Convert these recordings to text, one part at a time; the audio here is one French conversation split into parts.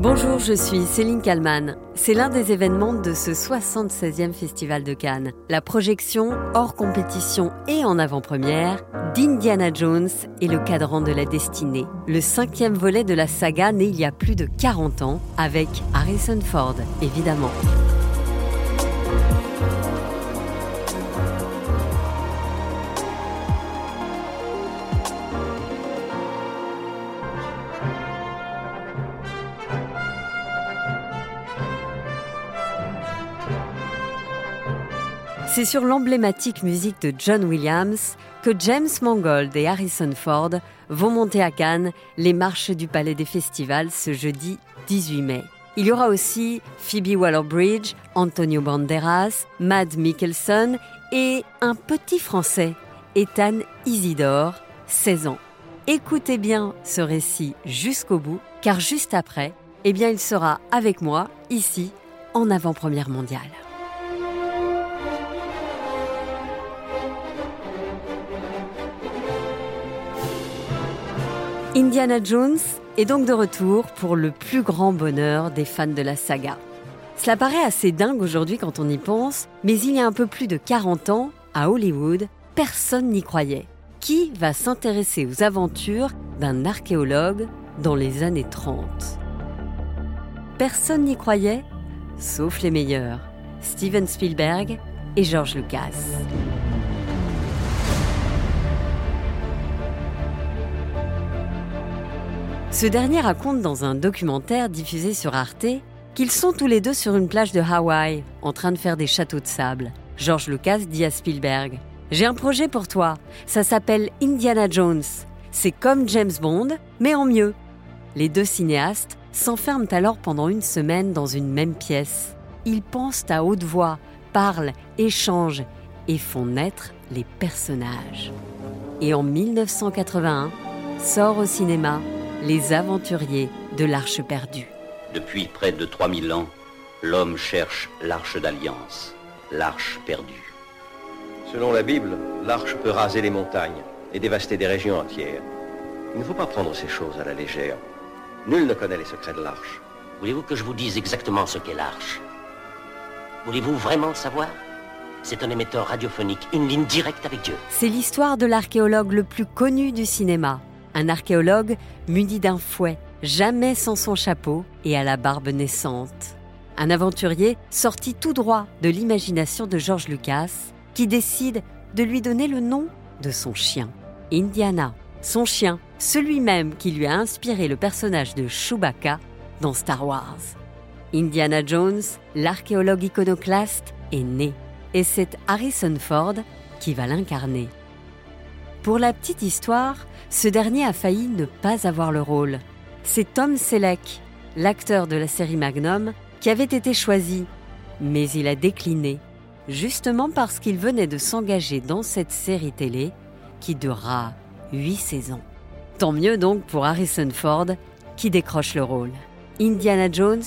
Bonjour, je suis Céline Kalman. C'est l'un des événements de ce 76e Festival de Cannes. La projection, hors compétition et en avant-première, d'Indiana Jones et le cadran de la destinée. Le cinquième volet de la saga né il y a plus de 40 ans, avec Harrison Ford, évidemment. C'est sur l'emblématique musique de John Williams que James Mangold et Harrison Ford vont monter à Cannes les marches du Palais des Festivals ce jeudi 18 mai. Il y aura aussi Phoebe Waller-Bridge, Antonio Banderas, Mad Mikkelsen et un petit Français, Ethan Isidore, 16 ans. Écoutez bien ce récit jusqu'au bout, car juste après, eh bien, il sera avec moi ici en avant-première mondiale. Indiana Jones est donc de retour pour le plus grand bonheur des fans de la saga. Cela paraît assez dingue aujourd'hui quand on y pense, mais il y a un peu plus de 40 ans, à Hollywood, personne n'y croyait. Qui va s'intéresser aux aventures d'un archéologue dans les années 30 Personne n'y croyait, sauf les meilleurs, Steven Spielberg et George Lucas. Ce dernier raconte dans un documentaire diffusé sur Arte qu'ils sont tous les deux sur une plage de Hawaï, en train de faire des châteaux de sable. George Lucas dit à Spielberg J'ai un projet pour toi, ça s'appelle Indiana Jones. C'est comme James Bond, mais en mieux. Les deux cinéastes s'enferment alors pendant une semaine dans une même pièce. Ils pensent à haute voix, parlent, échangent et font naître les personnages. Et en 1981, sort au cinéma les aventuriers de l'Arche perdue. Depuis près de 3000 ans, l'homme cherche l'Arche d'Alliance, l'Arche perdue. Selon la Bible, l'Arche peut raser les montagnes et dévaster des régions entières. Il ne faut pas prendre ces choses à la légère. Nul ne connaît les secrets de l'Arche. Voulez-vous que je vous dise exactement ce qu'est l'Arche? Voulez-vous vraiment savoir? C'est un émetteur radiophonique, une ligne directe avec Dieu. C'est l'histoire de l'archéologue le plus connu du cinéma, un archéologue muni d'un fouet, jamais sans son chapeau et à la barbe naissante. Un aventurier sorti tout droit de l'imagination de George Lucas, qui décide de lui donner le nom de son chien, Indiana. Son chien, celui même qui lui a inspiré le personnage de Chewbacca dans Star Wars. Indiana Jones, l'archéologue iconoclaste, est né. Et c'est Harrison Ford qui va l'incarner. Pour la petite histoire, ce dernier a failli ne pas avoir le rôle. C'est Tom Selleck, l'acteur de la série Magnum, qui avait été choisi, mais il a décliné, justement parce qu'il venait de s'engager dans cette série télé qui durera huit saisons. Tant mieux donc pour Harrison Ford, qui décroche le rôle. Indiana Jones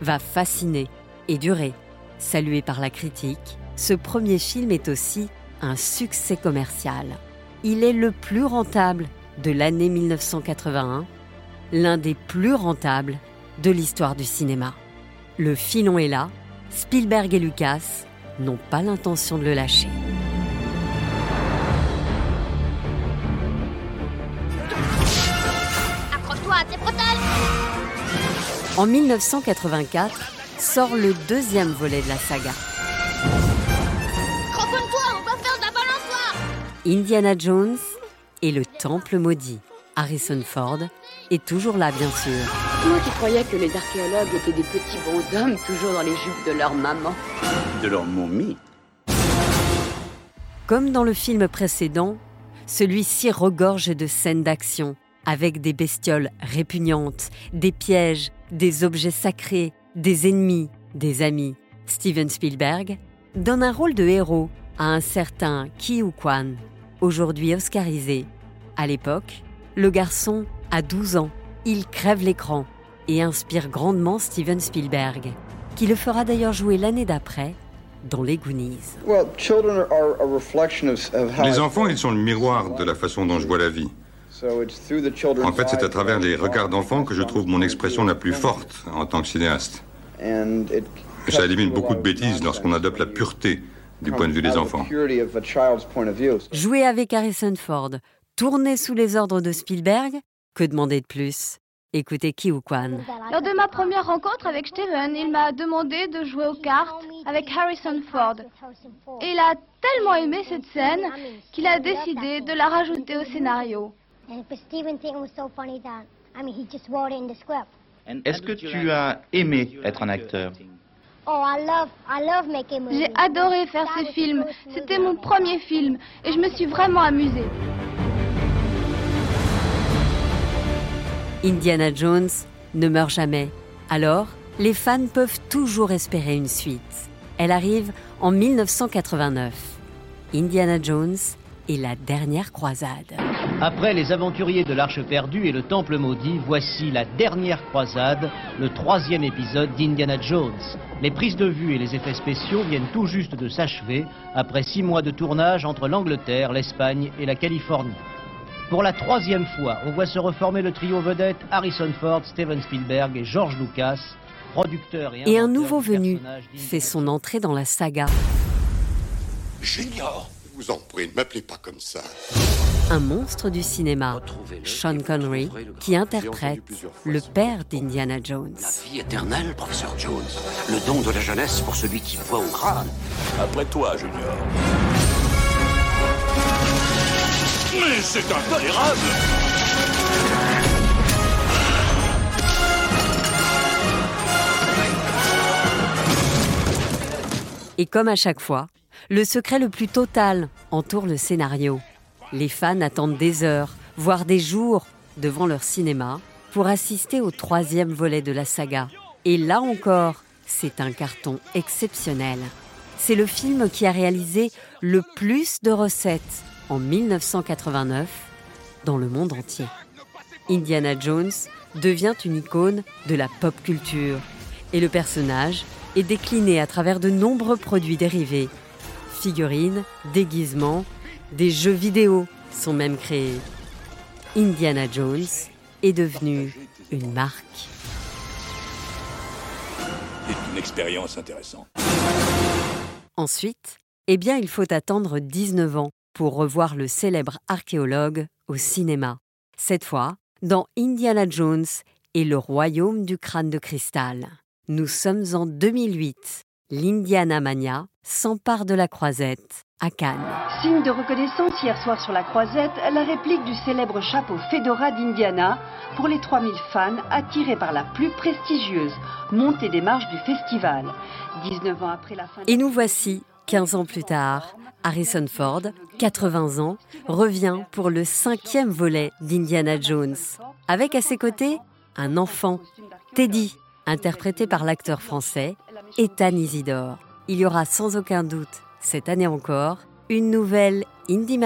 va fasciner et durer. Salué par la critique, ce premier film est aussi un succès commercial. Il est le plus rentable de l'année 1981, l'un des plus rentables de l'histoire du cinéma. Le filon est là, Spielberg et Lucas n'ont pas l'intention de le lâcher. En 1984, sort le deuxième volet de la saga. Indiana Jones et le Temple maudit. Harrison Ford est toujours là, bien sûr. Moi qui croyais que les archéologues étaient des petits bonshommes toujours dans les jupes de leur maman? De leur momie. Comme dans le film précédent, celui-ci regorge de scènes d'action, avec des bestioles répugnantes, des pièges, des objets sacrés, des ennemis, des amis. Steven Spielberg donne un rôle de héros à un certain Ki Kwan, aujourd'hui oscarisé. À l'époque, le garçon a 12 ans. Il crève l'écran et inspire grandement Steven Spielberg, qui le fera d'ailleurs jouer l'année d'après dans Les Goonies. Les enfants, ils sont le miroir de la façon dont je vois la vie. En fait, c'est à travers les regards d'enfants que je trouve mon expression la plus forte en tant que cinéaste. Ça élimine beaucoup de bêtises lorsqu'on adopte la pureté du point de vue des enfants. Jouer avec Harrison Ford, tourner sous les ordres de Spielberg, que demander de plus? Écoutez Ki Kwan. Lors de ma première rencontre avec Steven, il m'a demandé de jouer aux cartes avec Harrison Ford. Et il a tellement aimé cette scène qu'il a décidé de la rajouter au scénario. Est-ce que tu as aimé être un acteur? Oh, J'ai adoré faire ce film. C'était mon premier film et je me suis vraiment amusée. Indiana Jones ne meurt jamais. Alors, les fans peuvent toujours espérer une suite. Elle arrive en 1989. Indiana Jones et la dernière croisade. Après les aventuriers de l'Arche perdue et le Temple maudit, voici la dernière croisade, le troisième épisode d'Indiana Jones. Les prises de vue et les effets spéciaux viennent tout juste de s'achever après six mois de tournage entre l'Angleterre, l'Espagne et la Californie. Pour la troisième fois, on voit se reformer le trio vedette Harrison Ford, Steven Spielberg et George Lucas, producteurs et, et un nouveau venu fait son entrée dans la saga. Junior, vous en prie, ne m'appelez pas comme ça. Un monstre du cinéma, Sean Connery, qui interprète le père d'Indiana Jones. La vie éternelle, professeur Jones. Le don de la jeunesse pour celui qui voit au crâne. Après toi, Junior. Mais c'est intolérable Et comme à chaque fois, le secret le plus total entoure le scénario. Les fans attendent des heures, voire des jours, devant leur cinéma pour assister au troisième volet de la saga. Et là encore, c'est un carton exceptionnel. C'est le film qui a réalisé le plus de recettes en 1989 dans le monde entier. Indiana Jones devient une icône de la pop culture et le personnage est décliné à travers de nombreux produits dérivés. Figurines, déguisements, des jeux vidéo sont même créés. Indiana Jones est devenu une marque. C'est une expérience intéressante. Ensuite, eh bien, il faut attendre 19 ans pour revoir le célèbre archéologue au cinéma. Cette fois, dans Indiana Jones et le royaume du crâne de cristal. Nous sommes en 2008. L'Indiana Mania s'empare de la croisette à Cannes. Signe de reconnaissance hier soir sur la croisette, la réplique du célèbre chapeau Fedora d'Indiana pour les 3000 fans attirés par la plus prestigieuse montée des marches du festival. 19 ans après la fin. Et nous voici 15 ans plus tard, Harrison Ford, 80 ans, revient pour le cinquième volet d'Indiana Jones, avec à ses côtés un enfant, Teddy, interprété par l'acteur français Ethan Isidore. Il y aura sans aucun doute, cette année encore, une nouvelle Indie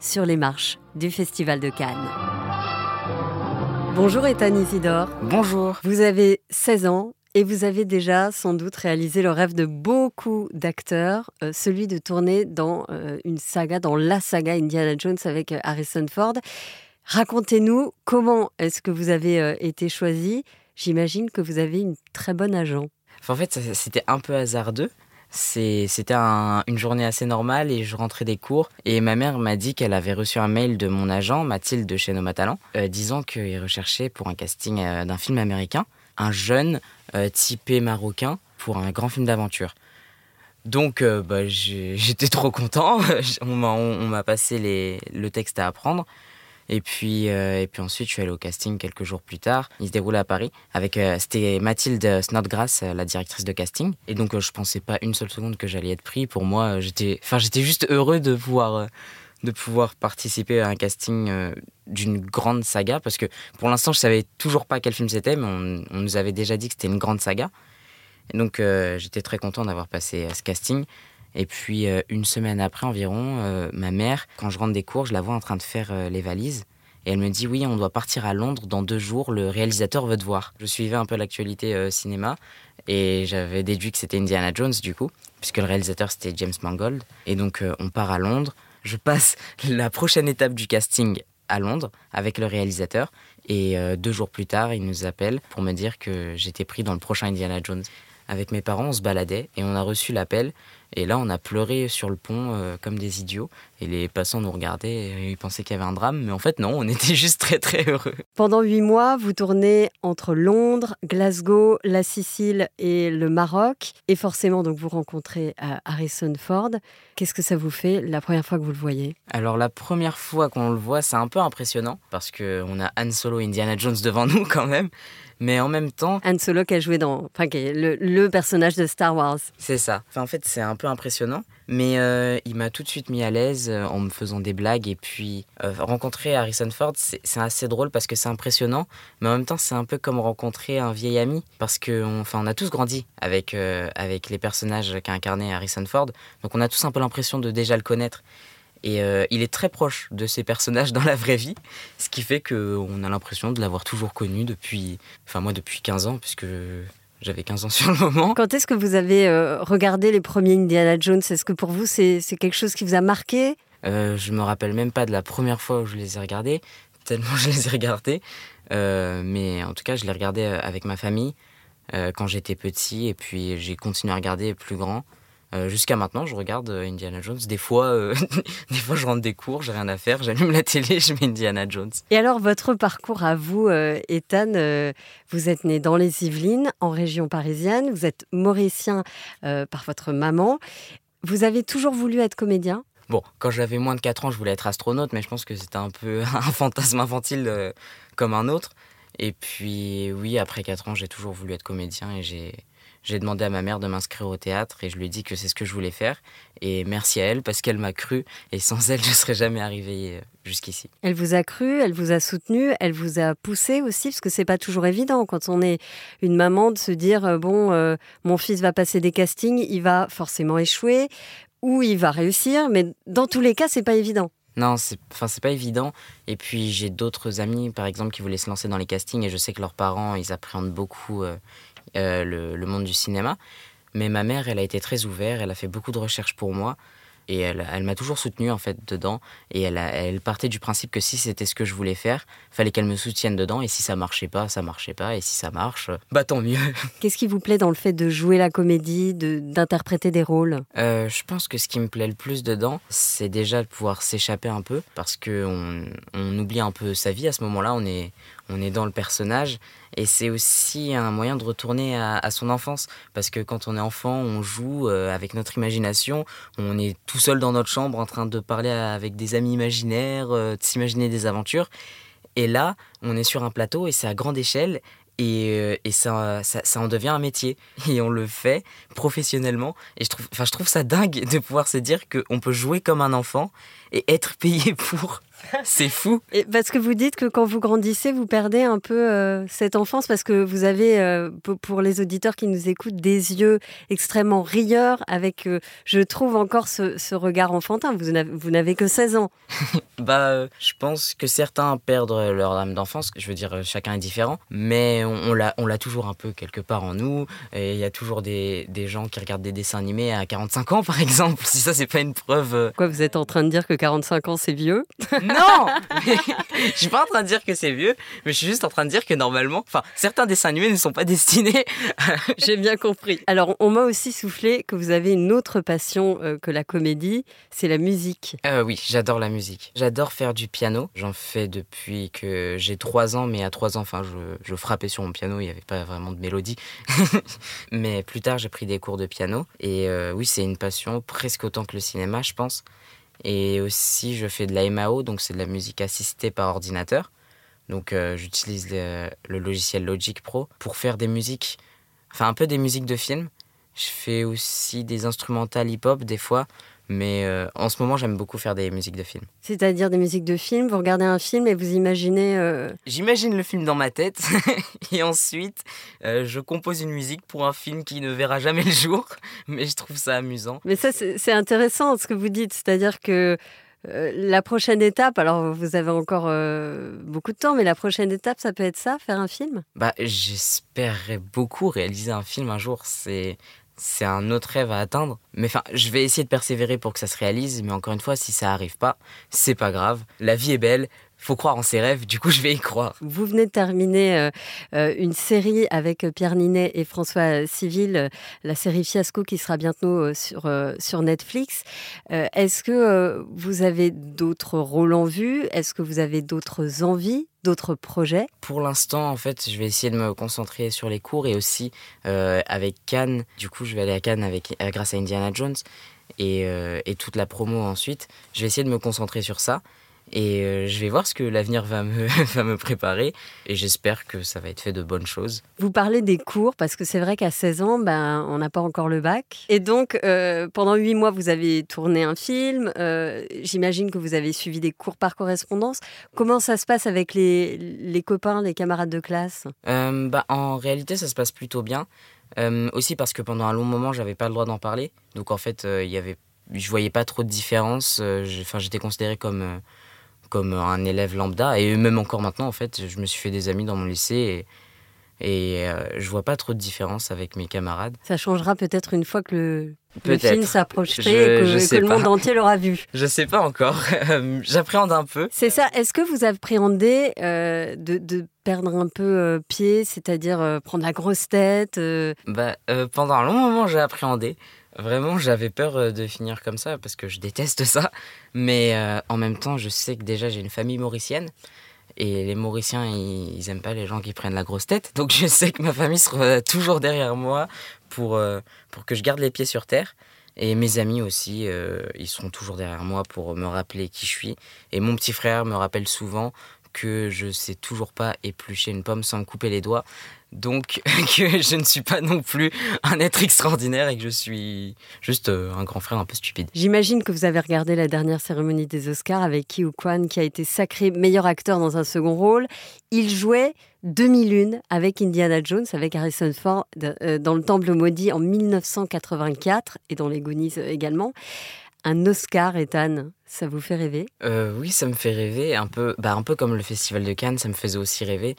sur les marches du Festival de Cannes. Bonjour Ethan Isidore. Bonjour. Vous avez 16 ans et vous avez déjà sans doute réalisé le rêve de beaucoup d'acteurs, euh, celui de tourner dans euh, une saga, dans la saga Indiana Jones avec euh, Harrison Ford. Racontez-nous comment est-ce que vous avez été choisi. J'imagine que vous avez une très bonne agent. en fait, c'était un peu hasardeux. C'était une journée assez normale et je rentrais des cours. Et ma mère m'a dit qu'elle avait reçu un mail de mon agent, Mathilde de chez Noma Talent, disant qu'il recherchait pour un casting d'un film américain un jeune euh, typé marocain pour un grand film d'aventure. Donc euh, bah, j'étais trop content. on m'a passé le texte à apprendre. Et puis, euh, et puis ensuite, je suis allé au casting quelques jours plus tard. Il se déroulait à Paris. avec C'était Mathilde Snodgrass, la directrice de casting. Et donc, je pensais pas une seule seconde que j'allais être pris. Pour moi, j'étais juste heureux de pouvoir de pouvoir participer à un casting euh, d'une grande saga parce que pour l'instant je savais toujours pas quel film c'était mais on, nous avait déjà dit que c'était une grande saga et donc euh, j'étais très content d'avoir passé ce casting et puis euh, une semaine après environ ma mère quand je rentre des cours je la vois en train de faire les valises et elle me dit oui on doit partir à Londres dans deux jours le réalisateur veut te voir je suivais un peu l'actualité cinéma et j'avais déduit que c'était Indiana Jones du coup puisque le réalisateur c'était James Mangold et donc on part à Londres je passe la prochaine étape du casting à Londres avec le réalisateur. Et deux jours plus tard, il nous appelle pour me dire que j'étais pris dans le prochain Indiana Jones. Avec mes parents, on se baladait et on a reçu l'appel. Et là, on a pleuré sur le pont euh, comme des idiots. Et les passants nous regardaient et ils pensaient qu'il y avait un drame. Mais en fait, non, on était juste très, très heureux. Pendant huit mois, vous tournez entre Londres, Glasgow, la Sicile et le Maroc. Et forcément, donc, vous rencontrez euh, Harrison Ford. Qu'est-ce que ça vous fait la première fois que vous le voyez? Alors, la première fois qu'on le voit, c'est un peu impressionnant parce qu'on a Han Solo et Indiana Jones devant nous quand même. Mais en même temps. Han Solo qui a joué dans. Enfin, qui est le, personnage de Star Wars. C'est ça. Enfin, en fait, c'est un peu impressionnant. Mais euh, il m'a tout de suite mis à l'aise euh, en me faisant des blagues. Et puis, euh, rencontrer Harrison Ford, c'est assez drôle parce que c'est impressionnant. Mais en même temps, c'est un peu comme rencontrer un vieil ami. Parce qu'on enfin, on a tous grandi avec, avec les personnages qu'a incarné Harrison Ford. Donc, on a tous un peu l'impression de déjà le connaître. Et il est très proche de ces personnages dans la vraie vie, ce qui fait qu'on a l'impression de l'avoir toujours connu depuis, enfin moi depuis 15 ans, puisque j'avais 15 ans sur le moment. Quand est-ce que vous avez euh, regardé les premiers Indiana Jones? Est-ce que pour vous c'est quelque chose qui vous a marqué? Euh, Je me rappelle même pas de la première fois où je les ai regardés, tellement je les ai regardés. Euh, mais en tout cas, je les regardais avec ma famille quand j'étais petit, et puis j'ai continué à regarder plus grand. Euh, jusqu'à maintenant, je regarde euh, Indiana Jones. Des fois, euh, des fois, je rentre des cours, j'ai rien à faire, j'allume la télé, je mets Indiana Jones. Et alors, votre parcours à vous, Ethan, vous êtes né dans les Yvelines, en région parisienne. Vous êtes mauricien par votre maman. Vous avez toujours voulu être comédien? Bon, quand j'avais moins de 4 ans, je voulais être astronaute, mais je pense que c'était un peu un fantasme infantile comme un autre. Et puis, oui, après 4 ans, j'ai toujours voulu être comédien et j'ai j'ai demandé à ma mère de m'inscrire au théâtre et je lui ai dit que c'est ce que je voulais faire. Et merci à elle parce qu'elle m'a cru et sans elle, je ne serais jamais arrivé euh, jusqu'ici. Elle vous a cru, elle vous a soutenu, elle vous a poussé aussi parce que c'est pas toujours évident quand on est une maman de se dire euh, bon, euh, mon fils va passer des castings, il va forcément échouer ou il va réussir, mais dans tous les cas, c'est pas évident. Non, c'est enfin c'est pas évident. Et puis j'ai d'autres amis, par exemple, qui voulaient se lancer dans les castings et je sais que leurs parents, ils appréhendent beaucoup. Euh, le, monde du cinéma. Mais ma mère, elle a été très ouverte, elle a fait beaucoup de recherches pour moi. Et elle, elle m'a toujours soutenu en fait dedans. Et elle, elle partait du principe que si c'était ce que je voulais faire, fallait qu'elle me soutienne dedans. Et si ça marchait pas, ça marchait pas. Et si ça marche, bah tant mieux. Qu'est-ce qui vous plaît dans le fait de jouer la comédie, d'interpréter des rôles? Euh, Je pense que ce qui me plaît le plus dedans, c'est déjà de pouvoir s'échapper un peu. Parce qu'on on oublie un peu sa vie à ce moment-là. On est, on est dans le personnage. Et c'est aussi un moyen de retourner à, son enfance. Parce que quand on est enfant, on joue euh, avec notre imagination. On est tout seul dans notre chambre en train de parler avec des amis imaginaires, euh, de s'imaginer des aventures. Et là, on est sur un plateau et c'est à grande échelle. Et, euh, et ça, ça, en devient un métier. Et on le fait professionnellement. Et je trouve, enfin, je trouve ça dingue de pouvoir se dire qu'on peut jouer comme un enfant et être payé pour. C'est fou. Et parce que vous dites que quand vous grandissez, vous perdez un peu euh, cette enfance parce que vous avez, euh, pour les auditeurs qui nous écoutent, des yeux extrêmement rieurs avec, euh, je trouve encore ce, regard enfantin. Vous n'avez que 16 ans. bah, je pense que certains perdent leur âme d'enfance. Je veux dire, chacun est différent, mais on, on l'a toujours un peu quelque part en nous. Et il y a toujours des, des, gens qui regardent des dessins animés à 45 ans, par exemple. Si ça, c'est pas une preuve. Quoi, vous êtes en train de dire que 45 ans, c'est vieux? Non Je suis pas en train de dire que c'est vieux, mais je suis juste en train de dire que normalement, enfin, certains dessins animés ne sont pas destinés. J'ai bien compris. Alors, on m'a aussi soufflé que vous avez une autre passion euh, que la comédie, c'est la musique. Euh, oui, j'adore la musique. J'adore faire du piano. J'en fais depuis que j'ai 3 ans, mais à 3 ans, enfin, je, frappais sur mon piano, il n'y avait pas vraiment de mélodie. mais plus tard, j'ai pris des cours de piano. Et euh, oui, c'est une passion presque autant que le cinéma, je pense. Et aussi, je fais de la MAO, donc c'est de la musique assistée par ordinateur. Donc euh, j'utilise le, logiciel Logic Pro pour faire des musiques, enfin un peu des musiques de film. Je fais aussi des instrumentales hip-hop des fois, mais euh, en ce moment, j'aime beaucoup faire des musiques de film. C'est-à-dire des musiques de film Vous regardez un film et vous imaginez... Euh, J'imagine le film dans ma tête et ensuite euh, je compose une musique pour un film qui ne verra jamais le jour, mais je trouve ça amusant. Mais ça, c'est intéressant ce que vous dites, c'est-à-dire que la prochaine étape, alors vous avez encore beaucoup de temps, mais la prochaine étape, ça peut être ça, faire un film? Bah, j'espérerais beaucoup réaliser un film un jour. C'est c'est un autre rêve à atteindre. Mais enfin, je vais essayer de persévérer pour que ça se réalise. Mais encore une fois, si ça arrive pas, c'est pas grave. La vie est belle. Faut croire en ses rêves, du coup je vais y croire. Vous venez de terminer euh, euh, une série avec Pierre Ninet et François Civil, la série Fiasco qui sera bientôt sur, sur Netflix. Est-ce que vous avez d'autres rôles en vue Est-ce que vous avez d'autres envies d'autres projets? Pour l'instant, en fait, je vais essayer de me concentrer sur les cours et aussi avec Cannes. Du coup, je vais aller à Cannes avec, grâce à Indiana Jones et, et, toute la promo ensuite. Je vais essayer de me concentrer sur ça. Et euh, je vais voir ce que l'avenir va me, va me préparer. Et j'espère que ça va être fait de bonnes choses. Vous parlez des cours, parce que c'est vrai qu'à 16 ans, ben, on n'a pas encore le bac. Et donc, euh, pendant 8 mois, vous avez tourné un film. Euh, j'imagine que vous avez suivi des cours par correspondance. Comment ça se passe avec les, les copains, les camarades de classe? Bah, En réalité, ça se passe plutôt bien. aussi parce que pendant un long moment, j'avais pas le droit d'en parler. Donc en fait, il y avait, je voyais pas trop de différence. Enfin, j'étais considéré comme comme un élève lambda. Et même encore maintenant, en fait, je me suis fait des amis dans mon lycée et, et euh, je vois pas trop de différence avec mes camarades. Ça changera peut-être une fois que le, film s'approcherait et que, le monde entier l'aura vu. Je sais pas encore. J'appréhende un peu. C'est ça. Est-ce que vous appréhendez euh, de, de, perdre un peu euh, pied, c'est-à-dire prendre la grosse tête bah, Pendant un long moment, j'ai appréhendé. Vraiment, j'avais peur euh, de finir comme ça parce que je déteste ça. Mais euh, en même temps, je sais que déjà j'ai une famille mauricienne. Et les Mauriciens, ils, aiment pas les gens qui prennent la grosse tête. Donc je sais que ma famille sera toujours derrière moi pour, euh, pour que je garde les pieds sur terre. Et mes amis aussi, ils seront toujours derrière moi pour me rappeler qui je suis. Et mon petit frère me rappelle souvent que je sais toujours pas éplucher une pomme sans me couper les doigts. Donc que je ne suis pas non plus un être extraordinaire et que je suis juste euh, un grand frère un peu stupide. J'imagine que vous avez regardé la dernière cérémonie des Oscars avec Ki Kwan qui a été sacré meilleur acteur dans un second rôle. Il jouait 2001 avec Indiana Jones, avec Harrison Ford euh, dans Le Temple maudit en 1984 et dans Les Goonies également. Un Oscar, Ethan, ça vous fait rêver? Euh, Oui, ça me fait rêver, un peu, bah, un peu comme le Festival de Cannes, ça me faisait aussi rêver.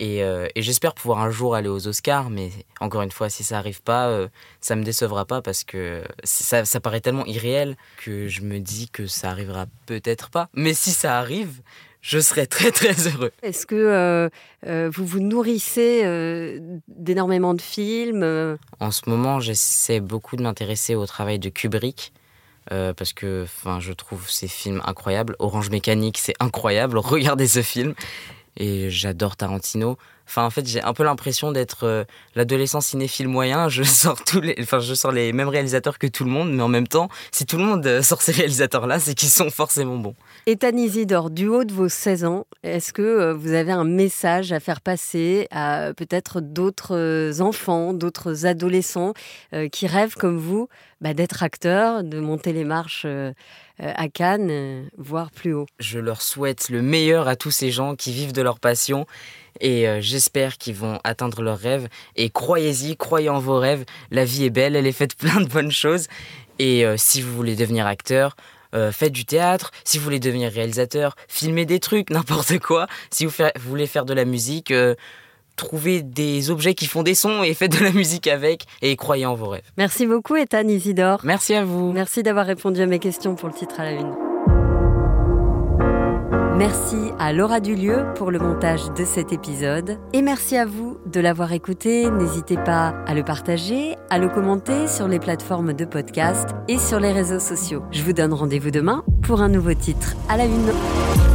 Euh, et, j'espère pouvoir un jour aller aux Oscars, mais encore une fois, si ça n'arrive pas, euh, ça me décevra pas parce que ça, ça, paraît tellement irréel que je me dis que ça arrivera peut-être pas. Mais si ça arrive, je serai très très heureux. Est-ce que euh, vous vous nourrissez d'énormément de films En ce moment, j'essaie beaucoup de m'intéresser au travail de Kubrick. parce que je trouve ces films incroyables. Orange Mécanique, c'est incroyable. Regardez ce film et j'adore Tarantino. Enfin, en fait, j'ai un peu l'impression d'être euh, l'adolescent cinéphile moyen. Je sors tous les, enfin, je sors les mêmes réalisateurs que tout le monde, mais en même temps, si tout le monde euh, sort ces réalisateurs-là, c'est qu'ils sont forcément bons. Ethan Isidore, du haut de vos 16 ans, est-ce que euh, vous avez un message à faire passer à peut-être d'autres enfants, d'autres adolescents qui rêvent comme vous bah, d'être acteurs, de monter les marches à Cannes, voire plus haut? Je leur souhaite le meilleur à tous ces gens qui vivent de leur passion et euh, j'espère qu'ils vont atteindre leurs rêves. Et croyez-y, croyez en vos rêves. La vie est belle, elle est faite plein de bonnes choses. Et euh, si vous voulez devenir acteur, euh, faites du théâtre. Si vous voulez devenir réalisateur, filmez des trucs, n'importe quoi. Si vous, voulez faire de la musique, trouvez des objets qui font des sons et faites de la musique avec et croyez en vos rêves. Merci beaucoup, Ethan Isidore. Merci à vous. Merci d'avoir répondu à mes questions pour le titre à la une. Merci à Laura Dulieu pour le montage de cet épisode. Et merci à vous de l'avoir écouté. N'hésitez pas à le partager, à le commenter sur les plateformes de podcast et sur les réseaux sociaux. Je vous donne rendez-vous demain pour un nouveau titre à la une.